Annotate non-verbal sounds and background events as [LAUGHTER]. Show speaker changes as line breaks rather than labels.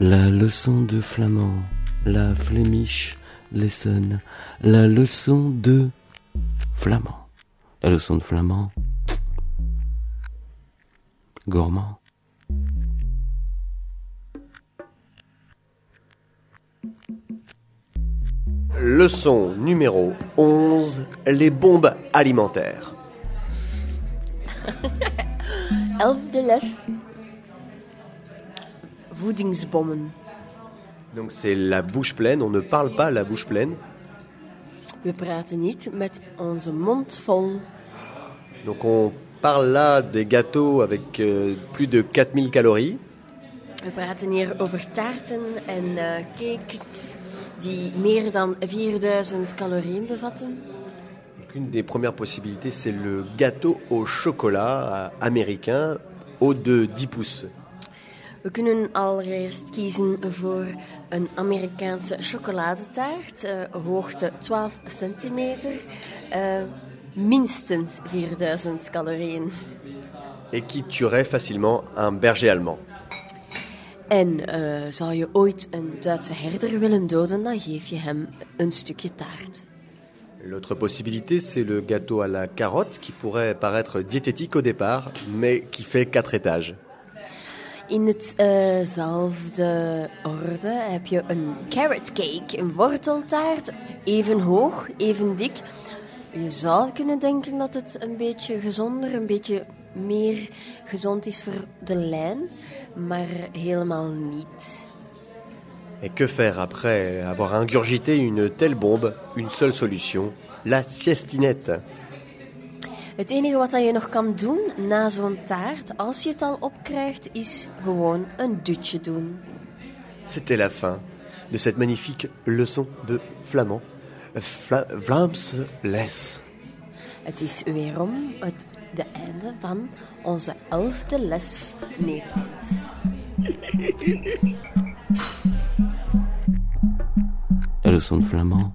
La leçon de flamand, la Flemish lesson, la leçon de flamand. La leçon de flamand, gourmand.
Leçon numéro 11, les bombes alimentaires. [LAUGHS]
Les. Voedingsbommen.
Donc c'est la bouche pleine, on ne parle pas la bouche pleine.
We praten niet met onze mond vol.
Donc on parle là des gâteaux avec euh, plus de 4000 calories.
We praten hier over taarten en eh cakes die meer dan 4000 calorieën bevatten.
Donc une des premières possibilités, c'est le gâteau au chocolat euh, américain, haut de 10 pouces.
We kunnen allereerst kiezen voor een Amerikaanse chocoladetaart, eh, hoogte 12 centimeter, eh, minstens 4000 calorieën.
Et qui tuerait facilement un berger allemand.
En eh, zou je ooit een Duitse herder willen doden, dan geef je hem een stukje taart.
L'autre possibilité, c'est le gâteau à la carotte, qui pourrait paraître diététique au départ, mais qui fait 4 étages.
In hetzelfde orde heb je een carrot cake, een worteltaart, even hoog, even dik. Je zou kunnen denken dat het een beetje gezonder, een beetje meer gezond is voor de lijn, maar helemaal niet.
Et que faire après avoir ingurgité une telle bombe Une seule solution, la siestinette.
Het enige wat dat je nog kan doen na zo'n taart, als je het al opkrijgt, is gewoon een dutje doen.
C'était la fin de cette magnifique leçon de flamand. Fla Vlaams les.
Het is weerom het de einde van onze elfde les Nederlands. [LAUGHS]
La leçon de flamand,